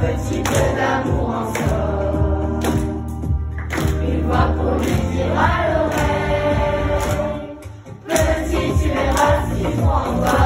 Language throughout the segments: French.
petit peu d'amour en sort. Une voix pour lui dire à l'oreille. Petit, tu verras prendras petit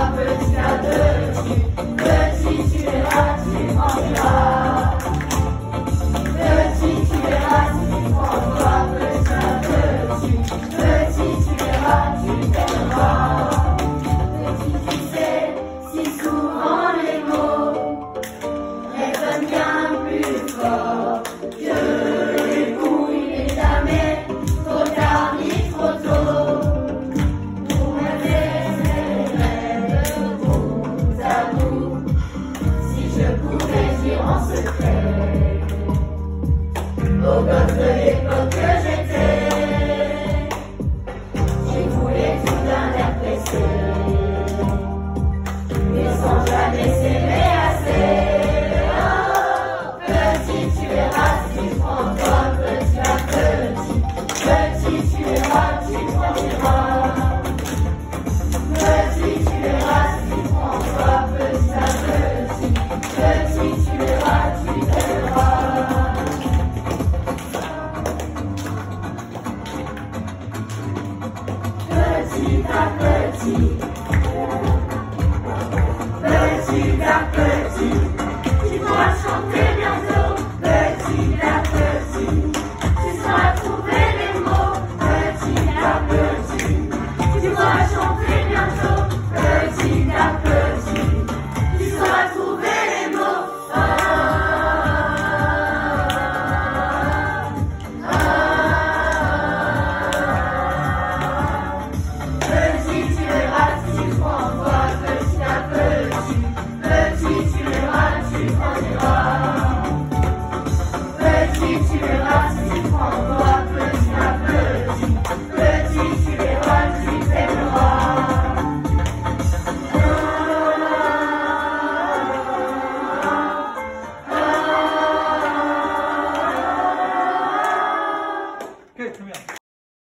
je pouvais dire en secret, au gosse de l'époque que j'étais, j'y voulais tout d'un air pressé, mais sans jamais s'aimer assez. Petit, tu verras si prends toi petit petit. Petit, tu verras, tu grandiras. Petit à